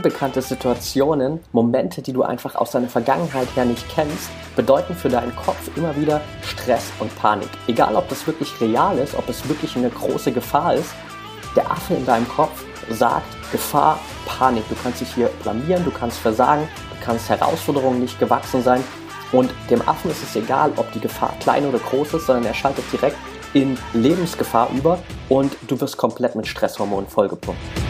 unbekannte Situationen, Momente, die du einfach aus deiner Vergangenheit her nicht kennst, bedeuten für deinen Kopf immer wieder Stress und Panik. Egal, ob das wirklich real ist, ob es wirklich eine große Gefahr ist, der Affe in deinem Kopf sagt Gefahr, Panik. Du kannst dich hier blamieren, du kannst versagen, du kannst Herausforderungen nicht gewachsen sein. Und dem Affen ist es egal, ob die Gefahr klein oder groß ist, sondern er schaltet direkt in Lebensgefahr über und du wirst komplett mit Stresshormonen vollgepumpt.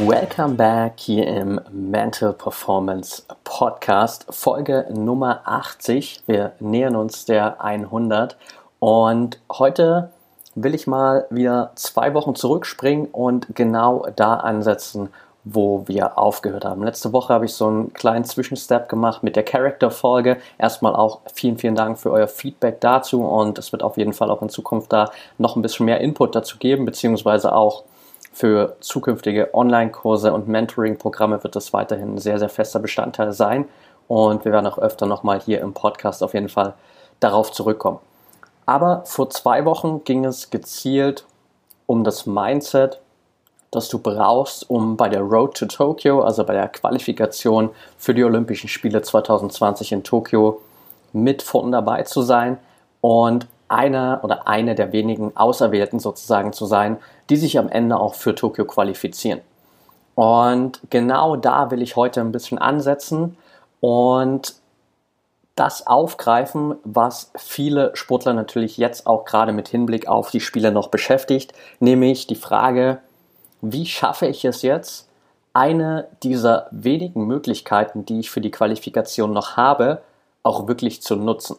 Welcome back hier im Mental Performance Podcast, Folge Nummer 80. Wir nähern uns der 100 und heute will ich mal wieder zwei Wochen zurückspringen und genau da ansetzen, wo wir aufgehört haben. Letzte Woche habe ich so einen kleinen Zwischenstep gemacht mit der Character-Folge. Erstmal auch vielen, vielen Dank für euer Feedback dazu und es wird auf jeden Fall auch in Zukunft da noch ein bisschen mehr Input dazu geben, beziehungsweise auch für zukünftige Online-Kurse und Mentoring-Programme wird das weiterhin ein sehr, sehr fester Bestandteil sein und wir werden auch öfter nochmal hier im Podcast auf jeden Fall darauf zurückkommen. Aber vor zwei Wochen ging es gezielt um das Mindset das du brauchst, um bei der Road to Tokyo, also bei der Qualifikation für die Olympischen Spiele 2020 in Tokio, mit vorn dabei zu sein und einer oder eine der wenigen Auserwählten sozusagen zu sein, die sich am Ende auch für Tokio qualifizieren. Und genau da will ich heute ein bisschen ansetzen und das aufgreifen, was viele Sportler natürlich jetzt auch gerade mit Hinblick auf die Spiele noch beschäftigt, nämlich die Frage, wie schaffe ich es jetzt, eine dieser wenigen Möglichkeiten, die ich für die Qualifikation noch habe, auch wirklich zu nutzen.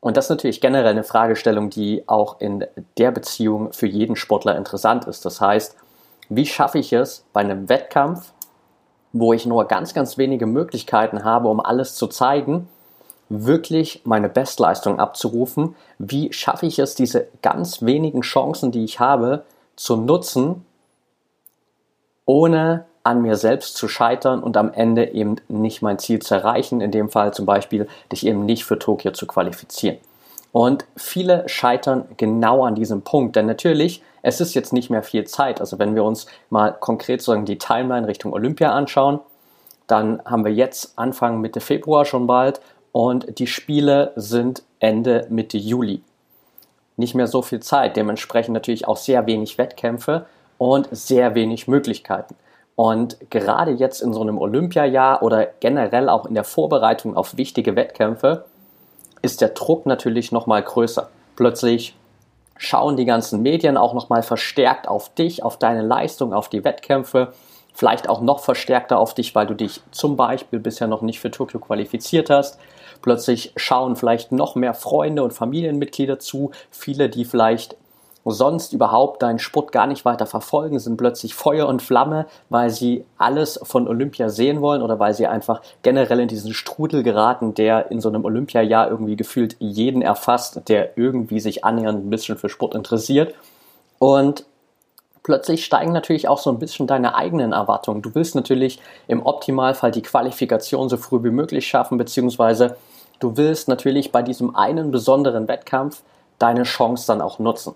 Und das ist natürlich generell eine Fragestellung, die auch in der Beziehung für jeden Sportler interessant ist. Das heißt, wie schaffe ich es bei einem Wettkampf, wo ich nur ganz, ganz wenige Möglichkeiten habe, um alles zu zeigen, wirklich meine Bestleistung abzurufen? Wie schaffe ich es, diese ganz wenigen Chancen, die ich habe, zu nutzen, ohne an mir selbst zu scheitern und am Ende eben nicht mein Ziel zu erreichen, in dem Fall zum Beispiel dich eben nicht für Tokio zu qualifizieren. Und viele scheitern genau an diesem Punkt, denn natürlich, es ist jetzt nicht mehr viel Zeit. Also wenn wir uns mal konkret sozusagen die Timeline Richtung Olympia anschauen, dann haben wir jetzt Anfang Mitte Februar schon bald und die Spiele sind Ende Mitte Juli. Nicht mehr so viel Zeit, dementsprechend natürlich auch sehr wenig Wettkämpfe und sehr wenig Möglichkeiten. Und gerade jetzt in so einem Olympiajahr oder generell auch in der Vorbereitung auf wichtige Wettkämpfe ist der Druck natürlich noch mal größer. Plötzlich schauen die ganzen Medien auch noch mal verstärkt auf dich, auf deine Leistung, auf die Wettkämpfe, vielleicht auch noch verstärkter auf dich, weil du dich zum Beispiel bisher noch nicht für Tokio qualifiziert hast. Plötzlich schauen vielleicht noch mehr Freunde und Familienmitglieder zu, viele, die vielleicht sonst überhaupt deinen Sport gar nicht weiter verfolgen, sind plötzlich Feuer und Flamme, weil sie alles von Olympia sehen wollen oder weil sie einfach generell in diesen Strudel geraten, der in so einem Olympiajahr irgendwie gefühlt jeden erfasst, der irgendwie sich annähernd ein bisschen für Sport interessiert. Und plötzlich steigen natürlich auch so ein bisschen deine eigenen Erwartungen. Du willst natürlich im Optimalfall die Qualifikation so früh wie möglich schaffen, beziehungsweise du willst natürlich bei diesem einen besonderen Wettkampf deine Chance dann auch nutzen.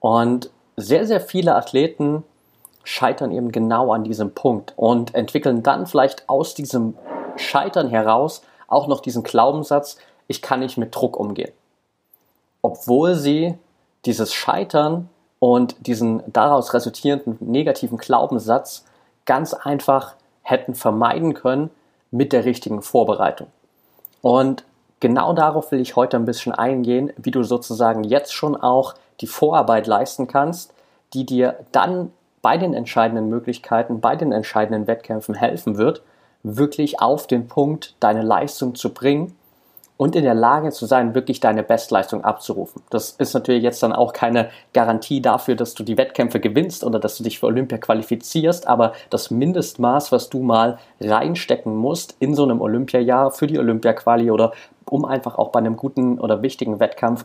Und sehr, sehr viele Athleten scheitern eben genau an diesem Punkt und entwickeln dann vielleicht aus diesem Scheitern heraus auch noch diesen Glaubenssatz, ich kann nicht mit Druck umgehen. Obwohl sie dieses Scheitern und diesen daraus resultierenden negativen Glaubenssatz ganz einfach hätten vermeiden können mit der richtigen Vorbereitung. Und genau darauf will ich heute ein bisschen eingehen, wie du sozusagen jetzt schon auch die Vorarbeit leisten kannst, die dir dann bei den entscheidenden Möglichkeiten, bei den entscheidenden Wettkämpfen helfen wird, wirklich auf den Punkt deine Leistung zu bringen und in der Lage zu sein, wirklich deine Bestleistung abzurufen. Das ist natürlich jetzt dann auch keine Garantie dafür, dass du die Wettkämpfe gewinnst oder dass du dich für Olympia qualifizierst, aber das Mindestmaß, was du mal reinstecken musst in so einem Olympiajahr für die Olympia-Quali oder um einfach auch bei einem guten oder wichtigen Wettkampf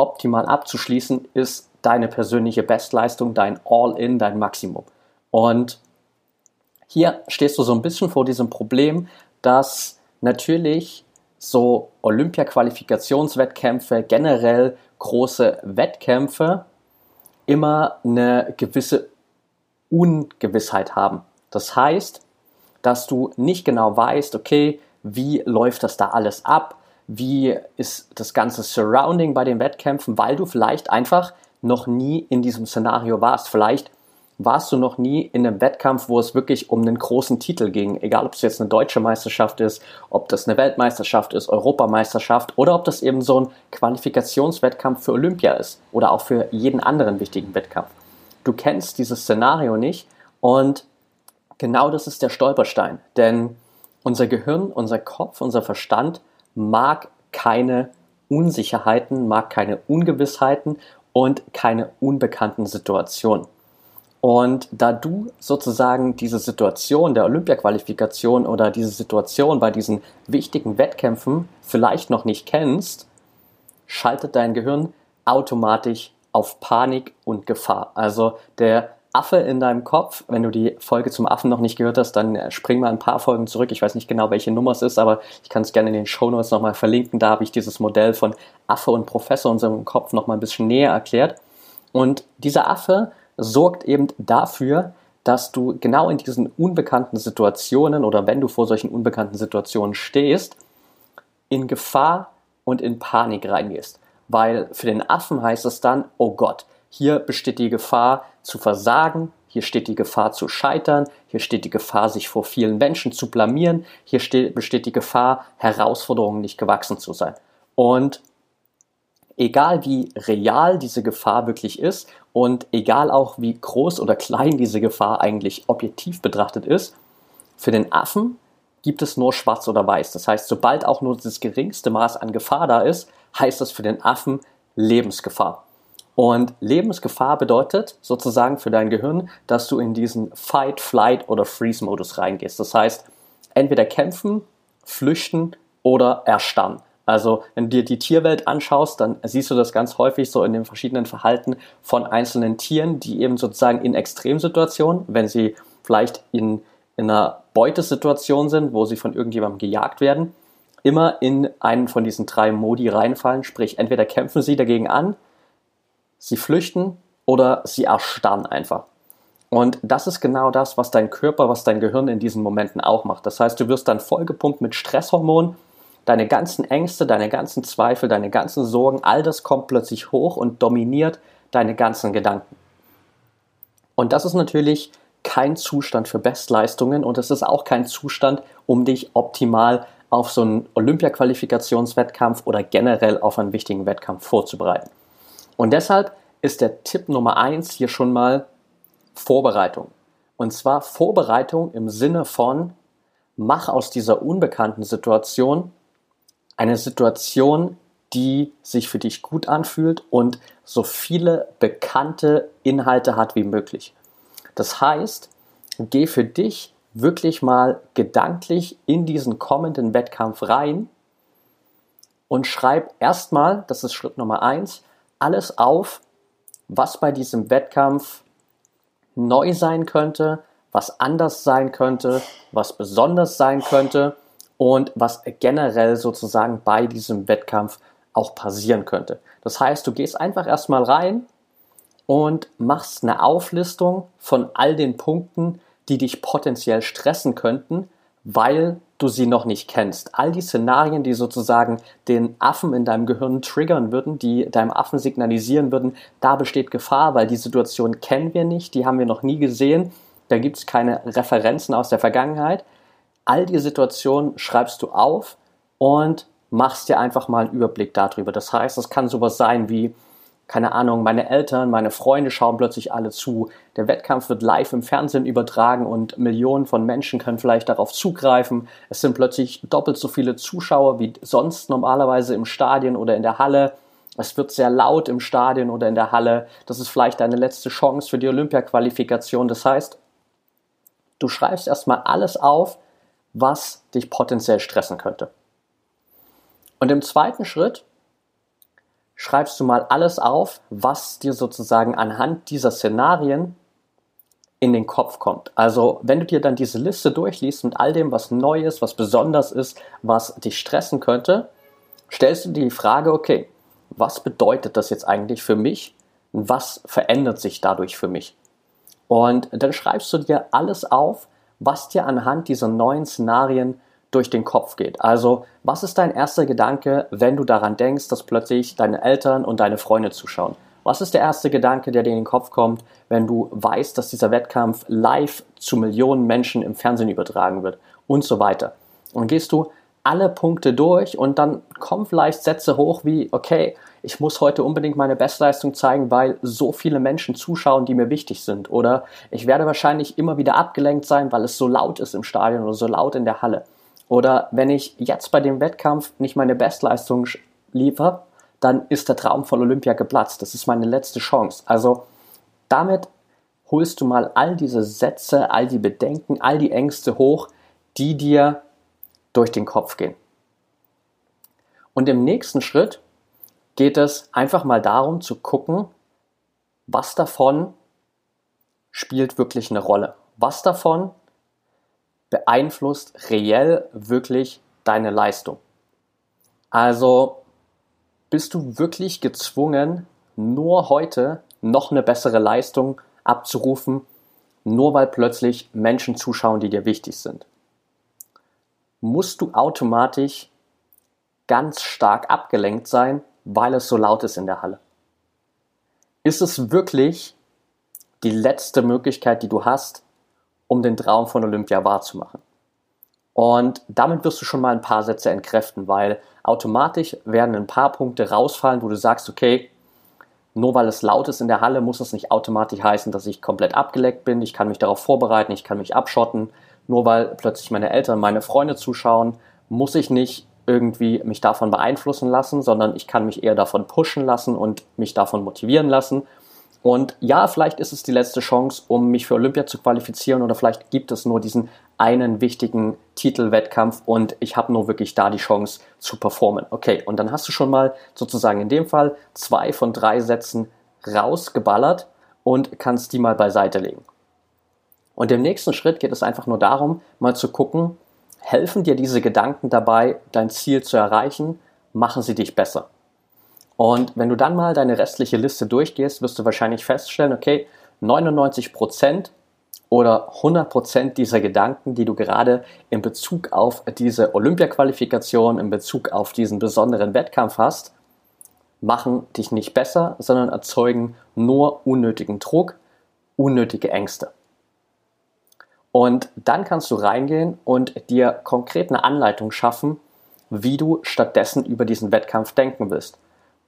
optimal abzuschließen, ist deine persönliche Bestleistung, dein All-in, dein Maximum. Und hier stehst du so ein bisschen vor diesem Problem, dass natürlich so Olympia-Qualifikationswettkämpfe, generell große Wettkämpfe immer eine gewisse Ungewissheit haben. Das heißt, dass du nicht genau weißt, okay, wie läuft das da alles ab? Wie ist das ganze Surrounding bei den Wettkämpfen, weil du vielleicht einfach noch nie in diesem Szenario warst. Vielleicht warst du noch nie in einem Wettkampf, wo es wirklich um einen großen Titel ging. Egal, ob es jetzt eine deutsche Meisterschaft ist, ob das eine Weltmeisterschaft ist, Europameisterschaft oder ob das eben so ein Qualifikationswettkampf für Olympia ist oder auch für jeden anderen wichtigen Wettkampf. Du kennst dieses Szenario nicht und genau das ist der Stolperstein. Denn unser Gehirn, unser Kopf, unser Verstand mag keine Unsicherheiten, mag keine Ungewissheiten und keine unbekannten Situationen. Und da du sozusagen diese Situation der Olympia-Qualifikation oder diese Situation bei diesen wichtigen Wettkämpfen vielleicht noch nicht kennst, schaltet dein Gehirn automatisch auf Panik und Gefahr. Also der Affe in deinem Kopf, wenn du die Folge zum Affen noch nicht gehört hast, dann spring mal ein paar Folgen zurück. Ich weiß nicht genau, welche Nummer es ist, aber ich kann es gerne in den Show Notes nochmal verlinken. Da habe ich dieses Modell von Affe und Professor in unserem Kopf nochmal ein bisschen näher erklärt. Und dieser Affe sorgt eben dafür, dass du genau in diesen unbekannten Situationen oder wenn du vor solchen unbekannten Situationen stehst, in Gefahr und in Panik reingehst. Weil für den Affen heißt es dann, oh Gott, hier besteht die Gefahr zu versagen, hier steht die Gefahr zu scheitern, hier steht die Gefahr, sich vor vielen Menschen zu blamieren, hier steht, besteht die Gefahr, Herausforderungen nicht gewachsen zu sein. Und egal wie real diese Gefahr wirklich ist und egal auch wie groß oder klein diese Gefahr eigentlich objektiv betrachtet ist, für den Affen gibt es nur schwarz oder weiß. Das heißt, sobald auch nur das geringste Maß an Gefahr da ist, heißt das für den Affen Lebensgefahr. Und Lebensgefahr bedeutet sozusagen für dein Gehirn, dass du in diesen Fight, Flight oder Freeze-Modus reingehst. Das heißt, entweder kämpfen, flüchten oder erstarren. Also wenn du dir die Tierwelt anschaust, dann siehst du das ganz häufig so in den verschiedenen Verhalten von einzelnen Tieren, die eben sozusagen in Extremsituationen, wenn sie vielleicht in, in einer Beutesituation sind, wo sie von irgendjemandem gejagt werden, immer in einen von diesen drei Modi reinfallen. Sprich, entweder kämpfen sie dagegen an, sie flüchten oder sie erstarren einfach. Und das ist genau das, was dein Körper, was dein Gehirn in diesen Momenten auch macht. Das heißt, du wirst dann vollgepumpt mit Stresshormonen deine ganzen Ängste, deine ganzen Zweifel, deine ganzen Sorgen, all das kommt plötzlich hoch und dominiert deine ganzen Gedanken. Und das ist natürlich kein Zustand für Bestleistungen und es ist auch kein Zustand, um dich optimal auf so einen Olympia-Qualifikationswettkampf oder generell auf einen wichtigen Wettkampf vorzubereiten. Und deshalb ist der Tipp Nummer eins hier schon mal Vorbereitung. Und zwar Vorbereitung im Sinne von, mach aus dieser unbekannten Situation eine Situation, die sich für dich gut anfühlt und so viele bekannte Inhalte hat wie möglich. Das heißt, geh für dich wirklich mal gedanklich in diesen kommenden Wettkampf rein und schreib erstmal, das ist Schritt Nummer eins, alles auf, was bei diesem Wettkampf neu sein könnte, was anders sein könnte, was besonders sein könnte und was generell sozusagen bei diesem Wettkampf auch passieren könnte. Das heißt, du gehst einfach erstmal rein und machst eine Auflistung von all den Punkten, die dich potenziell stressen könnten, weil du sie noch nicht kennst. All die Szenarien, die sozusagen den Affen in deinem Gehirn triggern würden, die deinem Affen signalisieren würden, da besteht Gefahr, weil die Situation kennen wir nicht, die haben wir noch nie gesehen, da gibt es keine Referenzen aus der Vergangenheit all die Situationen schreibst du auf und machst dir einfach mal einen Überblick darüber. Das heißt, es kann sowas sein wie, keine Ahnung, meine Eltern, meine Freunde schauen plötzlich alle zu. Der Wettkampf wird live im Fernsehen übertragen und Millionen von Menschen können vielleicht darauf zugreifen. Es sind plötzlich doppelt so viele Zuschauer wie sonst normalerweise im Stadion oder in der Halle. Es wird sehr laut im Stadion oder in der Halle. Das ist vielleicht deine letzte Chance für die Olympia-Qualifikation. Das heißt, du schreibst erstmal alles auf, was dich potenziell stressen könnte. Und im zweiten Schritt schreibst du mal alles auf, was dir sozusagen anhand dieser Szenarien in den Kopf kommt. Also wenn du dir dann diese Liste durchliest mit all dem, was neu ist, was besonders ist, was dich stressen könnte, stellst du dir die Frage, okay, was bedeutet das jetzt eigentlich für mich? Was verändert sich dadurch für mich? Und dann schreibst du dir alles auf, was dir anhand dieser neuen Szenarien durch den Kopf geht. Also, was ist dein erster Gedanke, wenn du daran denkst, dass plötzlich deine Eltern und deine Freunde zuschauen? Was ist der erste Gedanke, der dir in den Kopf kommt, wenn du weißt, dass dieser Wettkampf live zu Millionen Menschen im Fernsehen übertragen wird und so weiter? Und gehst du alle Punkte durch und dann kommen vielleicht Sätze hoch wie, okay, ich muss heute unbedingt meine Bestleistung zeigen, weil so viele Menschen zuschauen, die mir wichtig sind. Oder ich werde wahrscheinlich immer wieder abgelenkt sein, weil es so laut ist im Stadion oder so laut in der Halle. Oder wenn ich jetzt bei dem Wettkampf nicht meine Bestleistung liefere, dann ist der Traum von Olympia geplatzt. Das ist meine letzte Chance. Also damit holst du mal all diese Sätze, all die Bedenken, all die Ängste hoch, die dir durch den Kopf gehen. Und im nächsten Schritt geht es einfach mal darum zu gucken, was davon spielt wirklich eine Rolle. Was davon beeinflusst reell wirklich deine Leistung. Also bist du wirklich gezwungen, nur heute noch eine bessere Leistung abzurufen, nur weil plötzlich Menschen zuschauen, die dir wichtig sind. Musst du automatisch ganz stark abgelenkt sein, weil es so laut ist in der Halle? Ist es wirklich die letzte Möglichkeit, die du hast, um den Traum von Olympia wahrzumachen. Und damit wirst du schon mal ein paar Sätze entkräften, weil automatisch werden ein paar Punkte rausfallen, wo du sagst, okay, nur weil es laut ist in der Halle, muss es nicht automatisch heißen, dass ich komplett abgeleckt bin. Ich kann mich darauf vorbereiten, ich kann mich abschotten. Nur weil plötzlich meine Eltern, meine Freunde zuschauen, muss ich nicht irgendwie mich davon beeinflussen lassen, sondern ich kann mich eher davon pushen lassen und mich davon motivieren lassen und ja, vielleicht ist es die letzte Chance, um mich für Olympia zu qualifizieren oder vielleicht gibt es nur diesen einen wichtigen Titelwettkampf und ich habe nur wirklich da die Chance zu performen. Okay, und dann hast du schon mal sozusagen in dem Fall zwei von drei Sätzen rausgeballert und kannst die mal beiseite legen. Und im nächsten Schritt geht es einfach nur darum, mal zu gucken, helfen dir diese Gedanken dabei, dein Ziel zu erreichen, machen sie dich besser. Und wenn du dann mal deine restliche Liste durchgehst, wirst du wahrscheinlich feststellen, okay, 99% oder 100% dieser Gedanken, die du gerade in Bezug auf diese Olympia-Qualifikation, in Bezug auf diesen besonderen Wettkampf hast, machen dich nicht besser, sondern erzeugen nur unnötigen Druck, unnötige Ängste. Und dann kannst du reingehen und dir konkret eine Anleitung schaffen, wie du stattdessen über diesen Wettkampf denken willst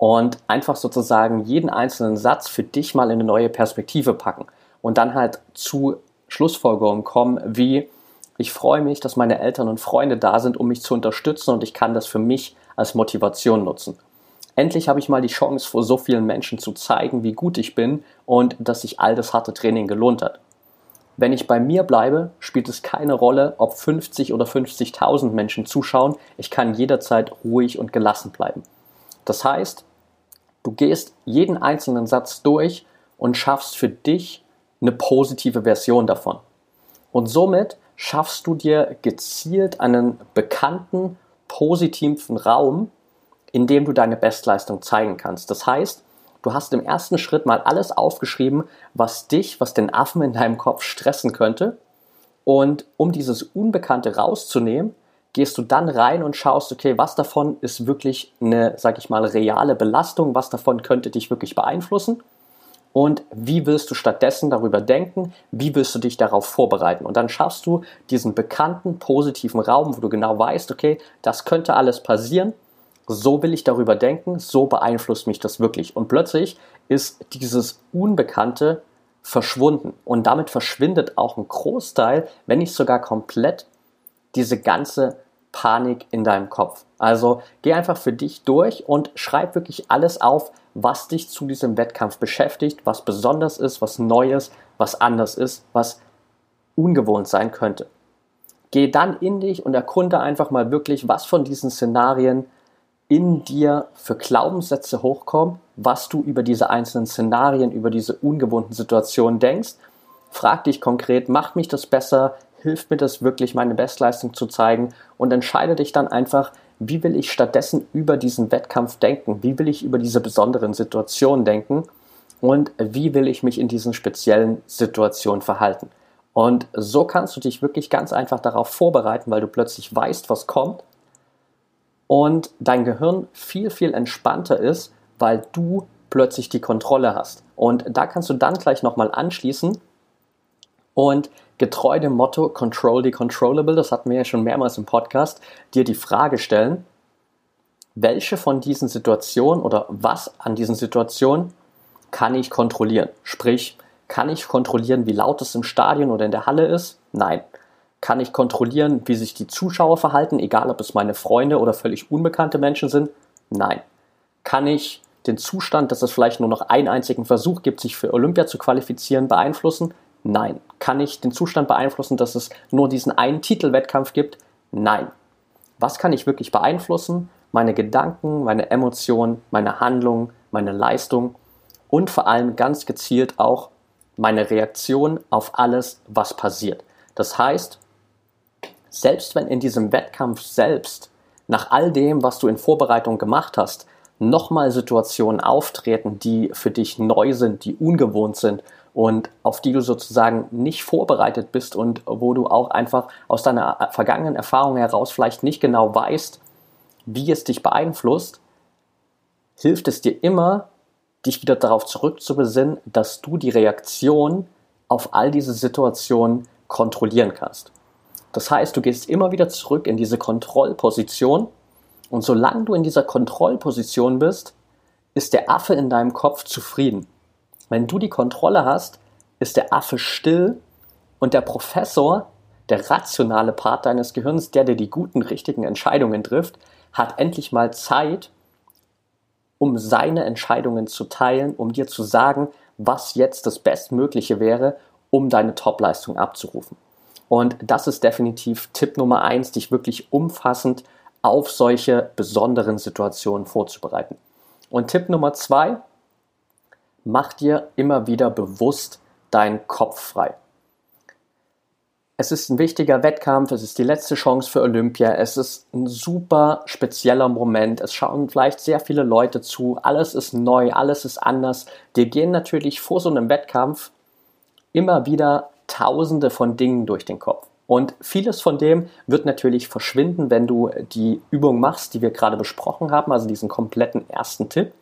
und einfach sozusagen jeden einzelnen Satz für dich mal in eine neue Perspektive packen und dann halt zu Schlussfolgerungen kommen, wie ich freue mich, dass meine Eltern und Freunde da sind, um mich zu unterstützen und ich kann das für mich als Motivation nutzen. Endlich habe ich mal die Chance, vor so vielen Menschen zu zeigen, wie gut ich bin und dass sich all das harte Training gelohnt hat. Wenn ich bei mir bleibe, spielt es keine Rolle, ob 50 oder 50.000 Menschen zuschauen. Ich kann jederzeit ruhig und gelassen bleiben. Das heißt, Du gehst jeden einzelnen Satz durch und schaffst für dich eine positive Version davon. Und somit schaffst du dir gezielt einen bekannten, positiven Raum, in dem du deine Bestleistung zeigen kannst. Das heißt, du hast im ersten Schritt mal alles aufgeschrieben, was dich, was den Affen in deinem Kopf stressen könnte. Und um dieses Unbekannte rauszunehmen, gehst du dann rein und schaust, okay, was davon ist wirklich eine, sag ich mal, reale Belastung, was davon könnte dich wirklich beeinflussen und wie willst du stattdessen darüber denken, wie willst du dich darauf vorbereiten. Und dann schaffst du diesen bekannten positiven Raum, wo du genau weißt, okay, das könnte alles passieren so will ich darüber denken, so beeinflusst mich das wirklich. Und plötzlich ist dieses Unbekannte verschwunden. Und damit verschwindet auch ein Großteil, wenn nicht sogar komplett, diese ganze Panik in deinem Kopf. Also geh einfach für dich durch und schreib wirklich alles auf, was dich zu diesem Wettkampf beschäftigt, was besonders ist, was Neues, was anders ist, was ungewohnt sein könnte. Geh dann in dich und erkunde einfach mal wirklich, was von diesen Szenarien in dir für Glaubenssätze hochkommen, was du über diese einzelnen Szenarien, über diese ungewohnten Situationen denkst. Frag dich konkret, macht mich das besser? Hilft mir das wirklich, meine Bestleistung zu zeigen? Und entscheide dich dann einfach, wie will ich stattdessen über diesen Wettkampf denken? Wie will ich über diese besonderen Situationen denken? Und wie will ich mich in diesen speziellen Situationen verhalten? Und so kannst du dich wirklich ganz einfach darauf vorbereiten, weil du plötzlich weißt, was kommt und dein Gehirn viel, viel entspannter ist, weil du plötzlich die Kontrolle hast. Und da kannst du dann gleich nochmal anschließen und getreu dem Motto Control the Controllable, das hatten wir ja schon mehrmals im Podcast, dir die Frage stellen, welche von diesen Situationen oder was an diesen Situationen kann ich kontrollieren? Sprich, kann ich kontrollieren, wie laut es im Stadion oder in der Halle ist? Nein. Kann ich kontrollieren, wie sich die Zuschauer verhalten, egal ob es meine Freunde oder völlig unbekannte Menschen sind? Nein. Kann ich den Zustand, dass es vielleicht nur noch einen einzigen Versuch gibt, sich für Olympia zu qualifizieren, beeinflussen? Nein. Kann ich den Zustand beeinflussen, dass es nur diesen einen Titelwettkampf gibt? Nein. Was kann ich wirklich beeinflussen? Meine Gedanken, meine Emotionen, meine Handlungen, meine Leistung und vor allem ganz gezielt auch meine Reaktion auf alles, was passiert. Das heißt, selbst wenn in diesem Wettkampf selbst, nach all dem, was du in Vorbereitung gemacht hast, nochmal Situationen auftreten, die für dich neu sind, die ungewohnt sind und auf die du sozusagen nicht vorbereitet bist und wo du auch einfach aus deiner vergangenen Erfahrung heraus vielleicht nicht genau weißt, wie es dich beeinflusst, hilft es dir immer, dich wieder darauf zurückzubesinnen, dass du die Reaktion auf all diese Situationen kontrollieren kannst. Das heißt, du gehst immer wieder zurück in diese Kontrollposition und solange du in dieser Kontrollposition bist, ist der Affe in deinem Kopf zufrieden. Wenn du die Kontrolle hast, ist der Affe still und der Professor, der rationale Part deines Gehirns, der dir die guten, richtigen Entscheidungen trifft, hat endlich mal Zeit, um seine Entscheidungen zu teilen, um dir zu sagen, was jetzt das Bestmögliche wäre, um deine Topleistung abzurufen. Und das ist definitiv Tipp Nummer eins, dich wirklich umfassend auf solche besonderen Situationen vorzubereiten. Und Tipp Nummer zwei, mach dir immer wieder bewusst deinen Kopf frei. Es ist ein wichtiger Wettkampf, es ist die letzte Chance für Olympia, es ist ein super spezieller Moment, es schauen vielleicht sehr viele Leute zu, alles ist neu, alles ist anders. Dir gehen natürlich vor so einem Wettkampf immer wieder tausende von Dingen durch den Kopf. Und vieles von dem wird natürlich verschwinden, wenn du die Übung machst, die wir gerade besprochen haben, also diesen kompletten ersten Tipp.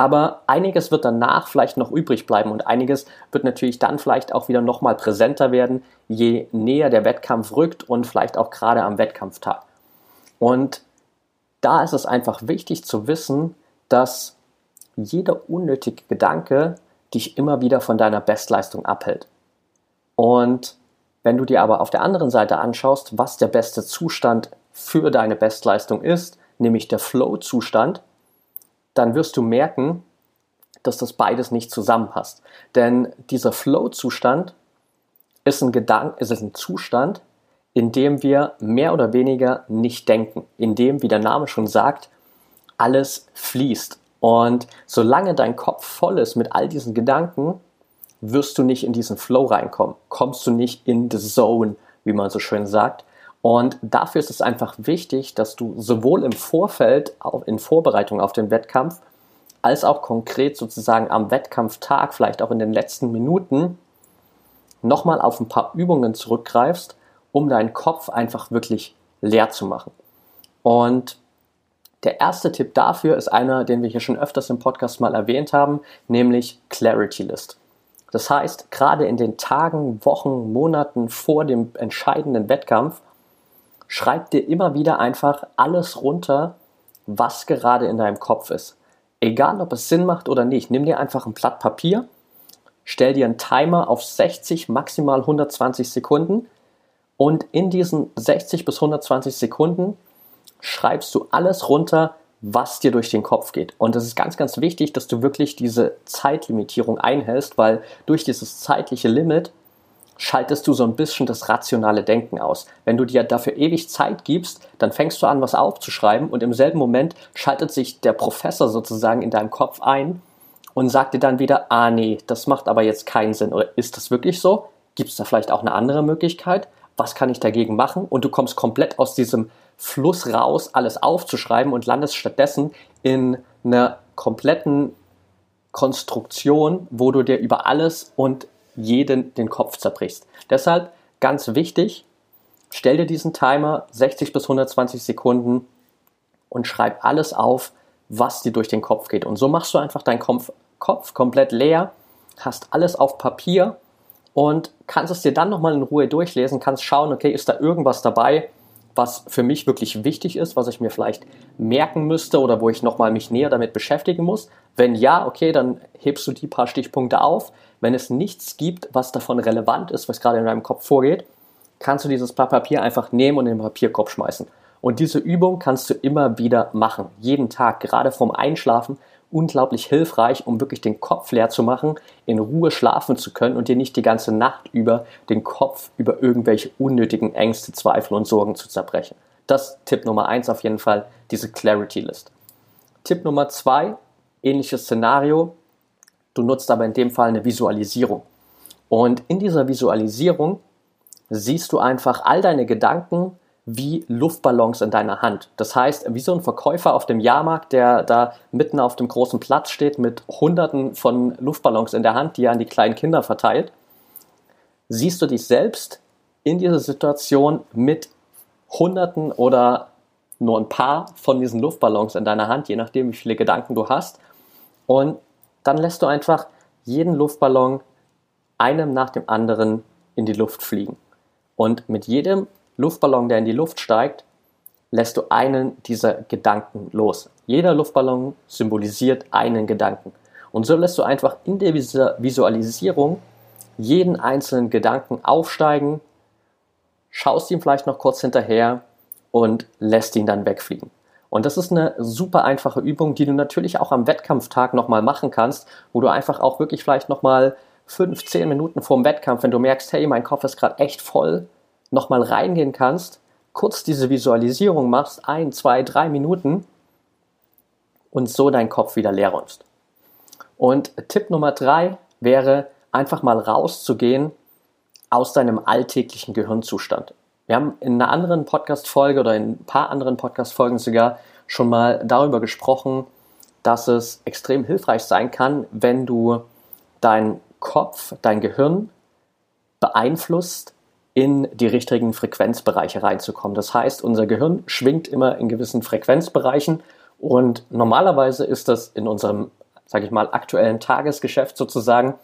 Aber einiges wird danach vielleicht noch übrig bleiben und einiges wird natürlich dann vielleicht auch wieder nochmal präsenter werden, je näher der Wettkampf rückt und vielleicht auch gerade am Wettkampftag. Und da ist es einfach wichtig zu wissen, dass jeder unnötige Gedanke dich immer wieder von deiner Bestleistung abhält. Und wenn du dir aber auf der anderen Seite anschaust, was der beste Zustand für deine Bestleistung ist, nämlich der Flow-Zustand, dann wirst du merken, dass das beides nicht zusammenpasst. Denn dieser Flow-Zustand ist ein Gedanke, ist ein Zustand, in dem wir mehr oder weniger nicht denken, in dem, wie der Name schon sagt, alles fließt. Und solange dein Kopf voll ist mit all diesen Gedanken, wirst du nicht in diesen Flow reinkommen, kommst du nicht in the zone, wie man so schön sagt. Und dafür ist es einfach wichtig, dass du sowohl im Vorfeld, auch in Vorbereitung auf den Wettkampf, als auch konkret sozusagen am Wettkampftag, vielleicht auch in den letzten Minuten, nochmal auf ein paar Übungen zurückgreifst, um deinen Kopf einfach wirklich leer zu machen. Und der erste Tipp dafür ist einer, den wir hier schon öfters im Podcast mal erwähnt haben, nämlich Clarity List. Das heißt, gerade in den Tagen, Wochen, Monaten vor dem entscheidenden Wettkampf, schreib dir immer wieder einfach alles runter, was gerade in deinem Kopf ist. Egal, ob es Sinn macht oder nicht, nimm dir einfach ein Blatt Papier, stell dir einen Timer auf 60, maximal 120 Sekunden und in diesen 60 bis 120 Sekunden schreibst du alles runter, was dir durch den Kopf geht. Und es ist ganz, ganz wichtig, dass du wirklich diese Zeitlimitierung einhältst, weil durch dieses zeitliche Limit schaltest du so ein bisschen das rationale Denken aus. Wenn du dir dafür ewig Zeit gibst, dann fängst du an, was aufzuschreiben und im selben Moment schaltet sich der Professor sozusagen in deinem Kopf ein und sagt dir dann wieder, ah nee, das macht aber jetzt keinen Sinn. Oder ist das wirklich so? Gibt es da vielleicht auch eine andere Möglichkeit? Was kann ich dagegen machen? Und du kommst komplett aus diesem Fluss raus, alles aufzuschreiben und landest stattdessen in einer kompletten Konstruktion, wo du dir über alles und jeden den Kopf zerbrichst. Deshalb ganz wichtig, stell dir diesen Timer 60 bis 120 Sekunden und schreib alles auf, was dir durch den Kopf geht. Und so machst du einfach deinen Kopf, Kopf komplett leer, hast alles auf Papier und kannst es dir dann nochmal in Ruhe durchlesen, kannst schauen, okay, ist da irgendwas dabei, was für mich wirklich wichtig ist, was ich mir vielleicht merken müsste oder wo ich nochmal mich näher damit beschäftigen muss. Wenn ja, okay, dann hebst du die paar Stichpunkte auf. Wenn es nichts gibt, was davon relevant ist, was gerade in deinem Kopf vorgeht, kannst du dieses Blatt Papier einfach nehmen und in den Papierkorb schmeißen. Und diese Übung kannst du immer wieder machen. Jeden Tag, gerade vorm Einschlafen, unglaublich hilfreich, um wirklich den Kopf leer zu machen, in Ruhe schlafen zu können und dir nicht die ganze Nacht über den Kopf über irgendwelche unnötigen Ängste, Zweifel und Sorgen zu zerbrechen. Das Tipp Nummer eins auf jeden Fall, diese Clarity List. Tipp Nummer zwei, ähnliches Szenario. Du nutzt aber in dem Fall eine Visualisierung. Und in dieser Visualisierung siehst du einfach all deine Gedanken, wie Luftballons in deiner Hand. Das heißt, wie so ein Verkäufer auf dem Jahrmarkt, der da mitten auf dem großen Platz steht mit Hunderten von Luftballons in der Hand, die er an die kleinen Kinder verteilt, siehst du dich selbst in dieser Situation mit Hunderten oder nur ein paar von diesen Luftballons in deiner Hand, je nachdem, wie viele Gedanken du hast. Und dann lässt du einfach jeden Luftballon einem nach dem anderen in die Luft fliegen. Und mit jedem Luftballon, der in die Luft steigt, lässt du einen dieser Gedanken los. Jeder Luftballon symbolisiert einen Gedanken. Und so lässt du einfach in der Visualisierung jeden einzelnen Gedanken aufsteigen, schaust ihm vielleicht noch kurz hinterher und lässt ihn dann wegfliegen. Und das ist eine super einfache Übung, die du natürlich auch am Wettkampftag nochmal machen kannst, wo du einfach auch wirklich vielleicht nochmal fünf, zehn Minuten vorm Wettkampf, wenn du merkst, hey, mein Kopf ist gerade echt voll, nochmal reingehen kannst, kurz diese Visualisierung machst, ein, zwei, drei Minuten und so deinen Kopf wieder leer räumst. Und Tipp Nummer drei wäre, einfach mal rauszugehen aus deinem alltäglichen Gehirnzustand. Wir haben in einer anderen Podcast-Folge oder in ein paar anderen Podcast-Folgen sogar schon mal darüber gesprochen, dass es extrem hilfreich sein kann, wenn du deinen Kopf, dein Gehirn beeinflusst, in die richtigen Frequenzbereiche reinzukommen. Das heißt, unser Gehirn schwingt immer in gewissen Frequenzbereichen und normalerweise ist das in unserem, sage ich mal, aktuellen Tagesgeschäft sozusagen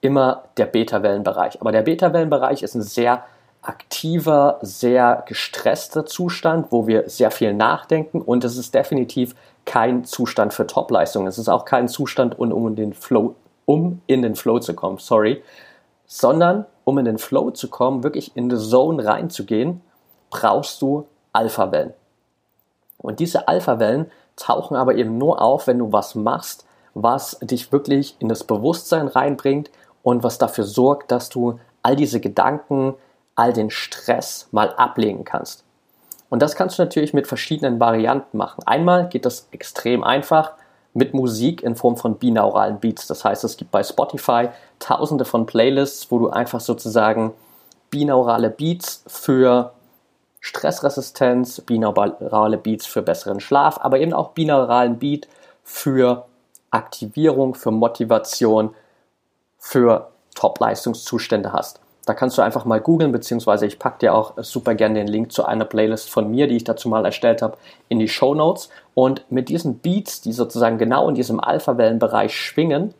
immer der Beta-Wellenbereich. Aber der Beta-Wellenbereich ist ein sehr aktiver, sehr gestresster Zustand, wo wir sehr viel nachdenken und es ist definitiv kein Zustand für Topleistung. Es ist auch kein Zustand, um, um, in den Flow, um in den Flow zu kommen, sorry, sondern um in den Flow zu kommen, wirklich in die Zone reinzugehen, brauchst du Alpha-Wellen. Und diese Alpha-Wellen tauchen aber eben nur auf, wenn du was machst, was dich wirklich in das Bewusstsein reinbringt und was dafür sorgt, dass du all diese Gedanken, all den Stress mal ablegen kannst. Und das kannst du natürlich mit verschiedenen Varianten machen. Einmal geht das extrem einfach mit Musik in Form von binauralen Beats. Das heißt, es gibt bei Spotify tausende von Playlists, wo du einfach sozusagen binaurale Beats für Stressresistenz, binaurale Beats für besseren Schlaf, aber eben auch binauralen Beat für Aktivierung, für Motivation, für Top-Leistungszustände hast. Da kannst du einfach mal googeln, beziehungsweise ich packe dir auch super gerne den Link zu einer Playlist von mir, die ich dazu mal erstellt habe, in die Show Notes. Und mit diesen Beats, die sozusagen genau in diesem Alpha-Wellenbereich schwingen,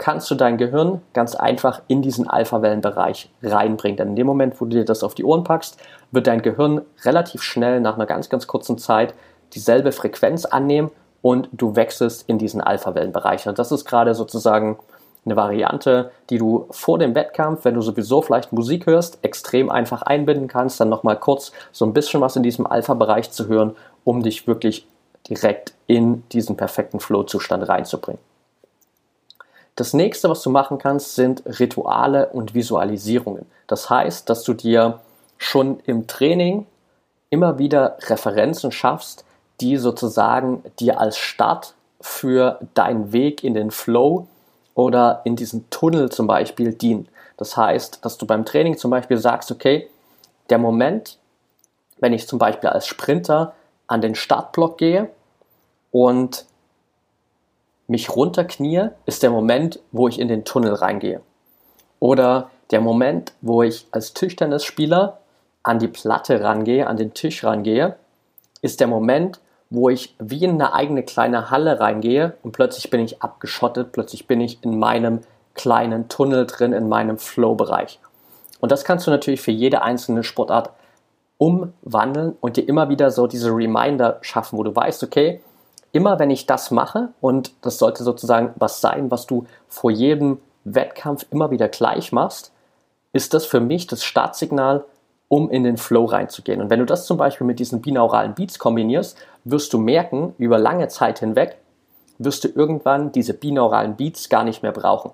kannst du dein Gehirn ganz einfach in diesen Alpha-Wellenbereich reinbringen. Denn in dem Moment, wo du dir das auf die Ohren packst, wird dein Gehirn relativ schnell nach einer ganz, ganz kurzen Zeit dieselbe Frequenz annehmen und du wechselst in diesen Alpha-Wellenbereich. Und das ist gerade sozusagen eine Variante, die du vor dem Wettkampf, wenn du sowieso vielleicht Musik hörst, extrem einfach einbinden kannst, dann nochmal kurz so ein bisschen was in diesem Alpha-Bereich zu hören, um dich wirklich direkt in diesen perfekten Flow-Zustand reinzubringen. Das nächste, was du machen kannst, sind Rituale und Visualisierungen. Das heißt, dass du dir schon im Training immer wieder Referenzen schaffst, die sozusagen dir als Start für deinen Weg in den Flow oder in diesen Tunnel zum Beispiel dienen. Das heißt, dass du beim Training zum Beispiel sagst, okay, der Moment, wenn ich zum Beispiel als Sprinter an den Startblock gehe und mich runterknie, ist der Moment, wo ich in den Tunnel reingehe. Oder der Moment, wo ich als Tischtennisspieler an die Platte rangehe, an den Tisch rangehe, ist der Moment, wo ich wie in eine eigene kleine Halle reingehe und plötzlich bin ich abgeschottet, plötzlich bin ich in meinem kleinen Tunnel drin, in meinem Flow-Bereich. Und das kannst du natürlich für jede einzelne Sportart umwandeln und dir immer wieder so diese Reminder schaffen, wo du weißt, okay, immer wenn ich das mache, und das sollte sozusagen was sein, was du vor jedem Wettkampf immer wieder gleich machst, ist das für mich das Startsignal, um in den Flow reinzugehen. Und wenn du das zum Beispiel mit diesen binauralen Beats kombinierst, wirst du merken, über lange Zeit hinweg, wirst du irgendwann diese binauralen Beats gar nicht mehr brauchen.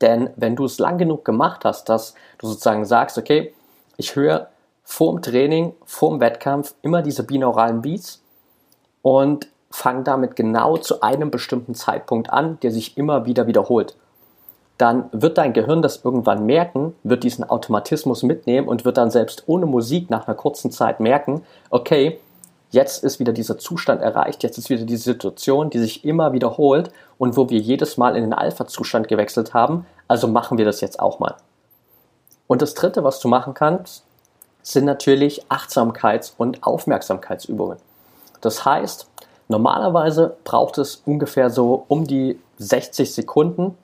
Denn wenn du es lang genug gemacht hast, dass du sozusagen sagst, okay, ich höre vorm Training, vorm Wettkampf immer diese binauralen Beats und fange damit genau zu einem bestimmten Zeitpunkt an, der sich immer wieder wiederholt dann wird dein Gehirn das irgendwann merken, wird diesen Automatismus mitnehmen und wird dann selbst ohne Musik nach einer kurzen Zeit merken, okay, jetzt ist wieder dieser Zustand erreicht, jetzt ist wieder die Situation, die sich immer wiederholt und wo wir jedes Mal in den Alpha-Zustand gewechselt haben, also machen wir das jetzt auch mal. Und das Dritte, was du machen kannst, sind natürlich Achtsamkeits- und Aufmerksamkeitsübungen. Das heißt, normalerweise braucht es ungefähr so um die 60 Sekunden,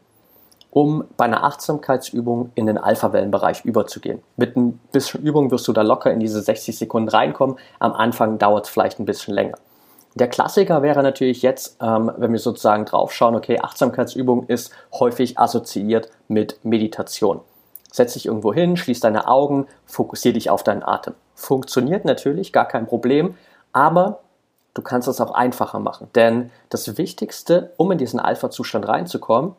um bei einer Achtsamkeitsübung in den Alpha-Wellenbereich überzugehen. Mit ein bisschen Übung wirst du da locker in diese 60 Sekunden reinkommen. Am Anfang dauert es vielleicht ein bisschen länger. Der Klassiker wäre natürlich jetzt, ähm, wenn wir sozusagen draufschauen, okay, Achtsamkeitsübung ist häufig assoziiert mit Meditation. Setz dich irgendwo hin, schließ deine Augen, fokussiere dich auf deinen Atem. Funktioniert natürlich, gar kein Problem, aber du kannst es auch einfacher machen. Denn das Wichtigste, um in diesen Alpha-Zustand reinzukommen,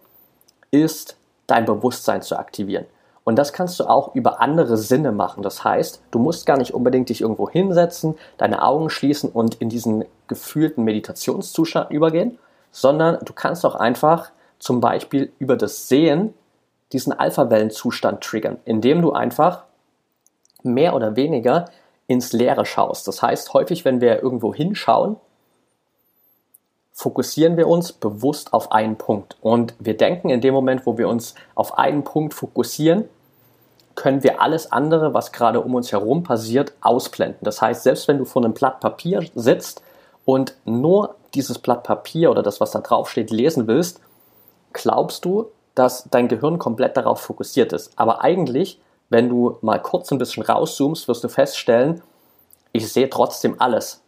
ist, dein Bewusstsein zu aktivieren. Und das kannst du auch über andere Sinne machen. Das heißt, du musst gar nicht unbedingt dich irgendwo hinsetzen, deine Augen schließen und in diesen gefühlten Meditationszustand übergehen, sondern du kannst auch einfach zum Beispiel über das Sehen diesen Alpha-Wellenzustand triggern, indem du einfach mehr oder weniger ins Leere schaust. Das heißt, häufig, wenn wir irgendwo hinschauen, fokussieren wir uns bewusst auf einen Punkt. Und wir denken in dem Moment, wo wir uns auf einen Punkt fokussieren, können wir alles andere, was gerade um uns herum passiert, ausblenden. Das heißt, selbst wenn du vor einem Blatt Papier sitzt und nur dieses Blatt Papier oder das, was da drauf steht, lesen willst, glaubst du, dass dein Gehirn komplett darauf fokussiert ist. Aber eigentlich, wenn du mal kurz ein bisschen rauszoomst, wirst du feststellen, ich sehe trotzdem alles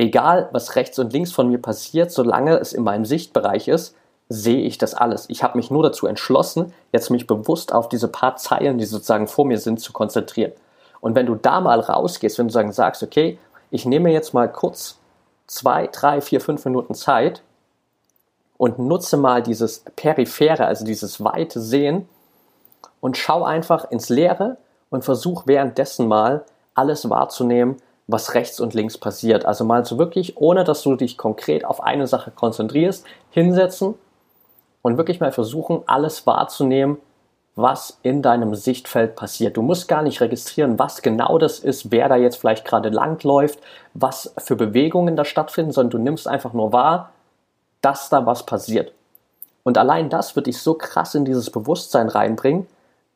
egal was rechts und links von mir passiert, solange es in meinem Sichtbereich ist, sehe ich das alles. Ich habe mich nur dazu entschlossen, jetzt mich bewusst auf diese paar Zeilen, die sozusagen vor mir sind, zu konzentrieren. Und wenn du da mal rausgehst, wenn du sagen, sagst, okay, ich nehme jetzt mal kurz zwei, drei, vier, fünf Minuten Zeit und nutze mal dieses Periphere, also dieses weite Sehen und schau einfach ins Leere und versuch währenddessen mal alles wahrzunehmen, was rechts und links passiert. Also mal so wirklich, ohne dass du dich konkret auf eine Sache konzentrierst, hinsetzen und wirklich mal versuchen, alles wahrzunehmen, was in deinem Sichtfeld passiert. Du musst gar nicht registrieren, was genau das ist, wer da jetzt vielleicht gerade langläuft, was für Bewegungen da stattfinden, sondern du nimmst einfach nur wahr, dass da was passiert. Und allein das wird dich so krass in dieses Bewusstsein reinbringen,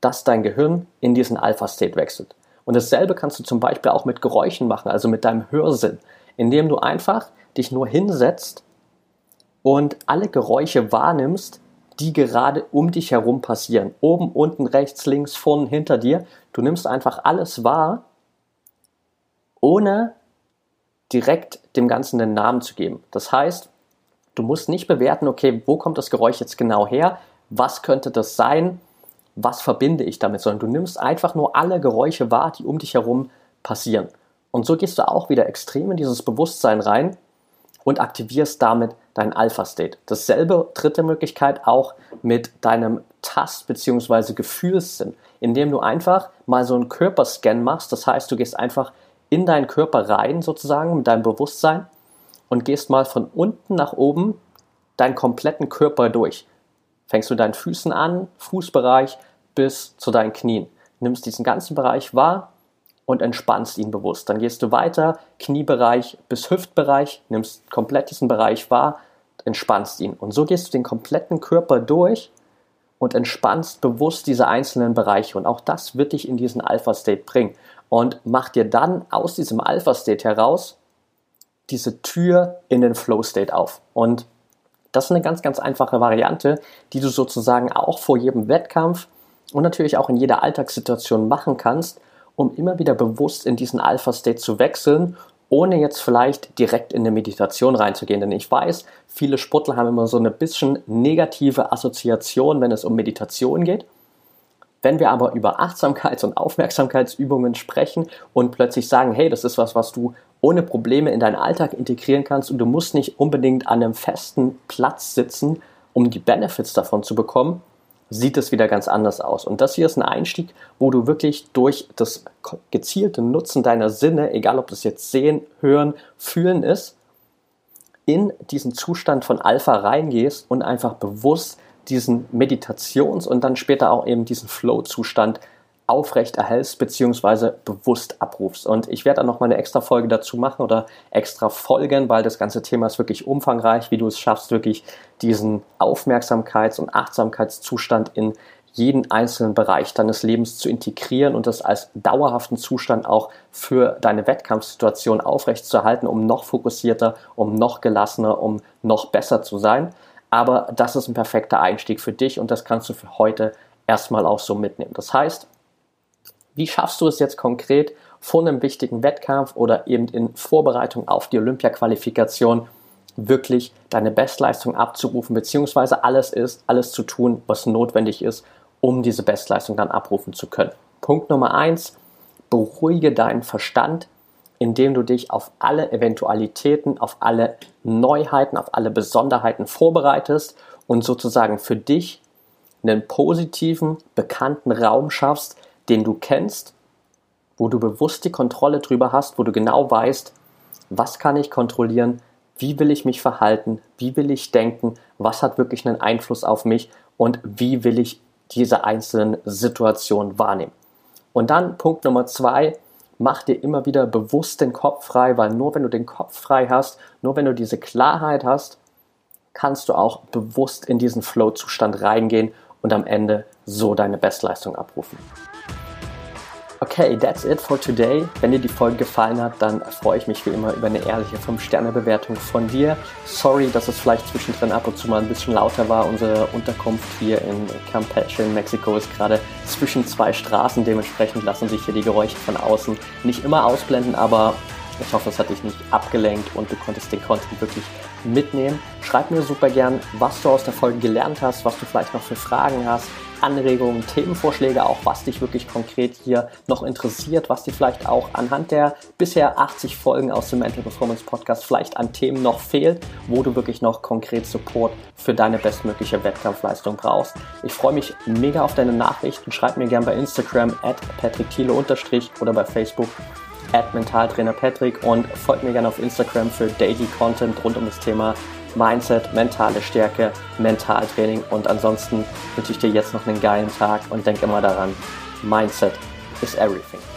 dass dein Gehirn in diesen Alpha-State wechselt. Und dasselbe kannst du zum Beispiel auch mit Geräuschen machen, also mit deinem Hörsinn, indem du einfach dich nur hinsetzt und alle Geräusche wahrnimmst, die gerade um dich herum passieren. Oben, unten, rechts, links, vorn, hinter dir. Du nimmst einfach alles wahr, ohne direkt dem Ganzen einen Namen zu geben. Das heißt, du musst nicht bewerten, okay, wo kommt das Geräusch jetzt genau her? Was könnte das sein? Was verbinde ich damit? Sondern du nimmst einfach nur alle Geräusche wahr, die um dich herum passieren. Und so gehst du auch wieder extrem in dieses Bewusstsein rein und aktivierst damit dein Alpha-State. Dasselbe dritte Möglichkeit auch mit deinem Tast- bzw. Gefühlssinn, indem du einfach mal so einen Körperscan machst. Das heißt, du gehst einfach in deinen Körper rein sozusagen mit deinem Bewusstsein und gehst mal von unten nach oben deinen kompletten Körper durch. Fängst du deinen Füßen an, Fußbereich bis zu deinen Knien. Nimmst diesen ganzen Bereich wahr und entspannst ihn bewusst. Dann gehst du weiter, Kniebereich bis Hüftbereich, nimmst komplett diesen Bereich wahr, entspannst ihn. Und so gehst du den kompletten Körper durch und entspannst bewusst diese einzelnen Bereiche. Und auch das wird dich in diesen Alpha-State bringen. Und mach dir dann aus diesem Alpha-State heraus diese Tür in den Flow-State auf. Und das ist eine ganz, ganz einfache Variante, die du sozusagen auch vor jedem Wettkampf und natürlich auch in jeder Alltagssituation machen kannst, um immer wieder bewusst in diesen Alpha-State zu wechseln, ohne jetzt vielleicht direkt in eine Meditation reinzugehen. Denn ich weiß, viele Sportler haben immer so eine bisschen negative Assoziation, wenn es um Meditation geht. Wenn wir aber über Achtsamkeits- und Aufmerksamkeitsübungen sprechen und plötzlich sagen, hey, das ist was, was du ohne Probleme in deinen Alltag integrieren kannst und du musst nicht unbedingt an einem festen Platz sitzen, um die Benefits davon zu bekommen, sieht es wieder ganz anders aus. Und das hier ist ein Einstieg, wo du wirklich durch das gezielte Nutzen deiner Sinne, egal ob das jetzt sehen, hören, fühlen ist, in diesen Zustand von Alpha reingehst und einfach bewusst diesen Meditations- und dann später auch eben diesen Flow-Zustand aufrecht erhältst bzw. bewusst abrufst. Und ich werde dann noch mal eine extra Folge dazu machen oder extra Folgen, weil das ganze Thema ist wirklich umfangreich, wie du es schaffst, wirklich diesen Aufmerksamkeits- und Achtsamkeitszustand in jeden einzelnen Bereich deines Lebens zu integrieren und das als dauerhaften Zustand auch für deine Wettkampfsituation aufrechtzuerhalten, um noch fokussierter, um noch gelassener, um noch besser zu sein. Aber das ist ein perfekter Einstieg für dich und das kannst du für heute erstmal auch so mitnehmen. Das heißt, wie schaffst du es jetzt konkret vor einem wichtigen Wettkampf oder eben in Vorbereitung auf die Olympia-Qualifikation wirklich deine Bestleistung abzurufen, beziehungsweise alles ist, alles zu tun, was notwendig ist, um diese Bestleistung dann abrufen zu können. Punkt Nummer eins, beruhige deinen Verstand, indem du dich auf alle Eventualitäten, auf alle Neuheiten, auf alle Besonderheiten vorbereitest und sozusagen für dich einen positiven, bekannten Raum schaffst, den du kennst, wo du bewusst die Kontrolle drüber hast, wo du genau weißt, was kann ich kontrollieren, wie will ich mich verhalten, wie will ich denken, was hat wirklich einen Einfluss auf mich und wie will ich diese einzelnen Situationen wahrnehmen. Und dann Punkt Nummer zwei, mach dir immer wieder bewusst den Kopf frei, weil nur wenn du den Kopf frei hast, nur wenn du diese Klarheit hast, kannst du auch bewusst in diesen Flow-Zustand reingehen und am Ende so deine Bestleistung abrufen. Okay, that's it for today. Wenn dir die Folge gefallen hat, dann freue ich mich wie immer über eine ehrliche 5-Sterne-Bewertung von dir. Sorry, dass es vielleicht zwischendrin ab und zu mal ein bisschen lauter war. Unsere Unterkunft hier in Campeche in Mexiko ist gerade zwischen zwei Straßen. Dementsprechend lassen sich hier die Geräusche von außen nicht immer ausblenden, aber ich hoffe, es hat dich nicht abgelenkt und du konntest den Content wirklich mitnehmen. Schreib mir super gern, was du aus der Folge gelernt hast, was du vielleicht noch für Fragen hast. Anregungen, Themenvorschläge, auch was dich wirklich konkret hier noch interessiert, was dir vielleicht auch anhand der bisher 80 Folgen aus dem Mental Performance Podcast vielleicht an Themen noch fehlt, wo du wirklich noch konkret Support für deine bestmögliche Wettkampfleistung brauchst. Ich freue mich mega auf deine Nachrichten. Schreib mir gerne bei Instagram at patrickthiele oder bei Facebook Mentaltrainer Patrick und folgt mir gerne auf Instagram für Daily Content rund um das Thema Mindset, mentale Stärke, Mentaltraining. Und ansonsten wünsche ich dir jetzt noch einen geilen Tag und denk immer daran, Mindset is everything.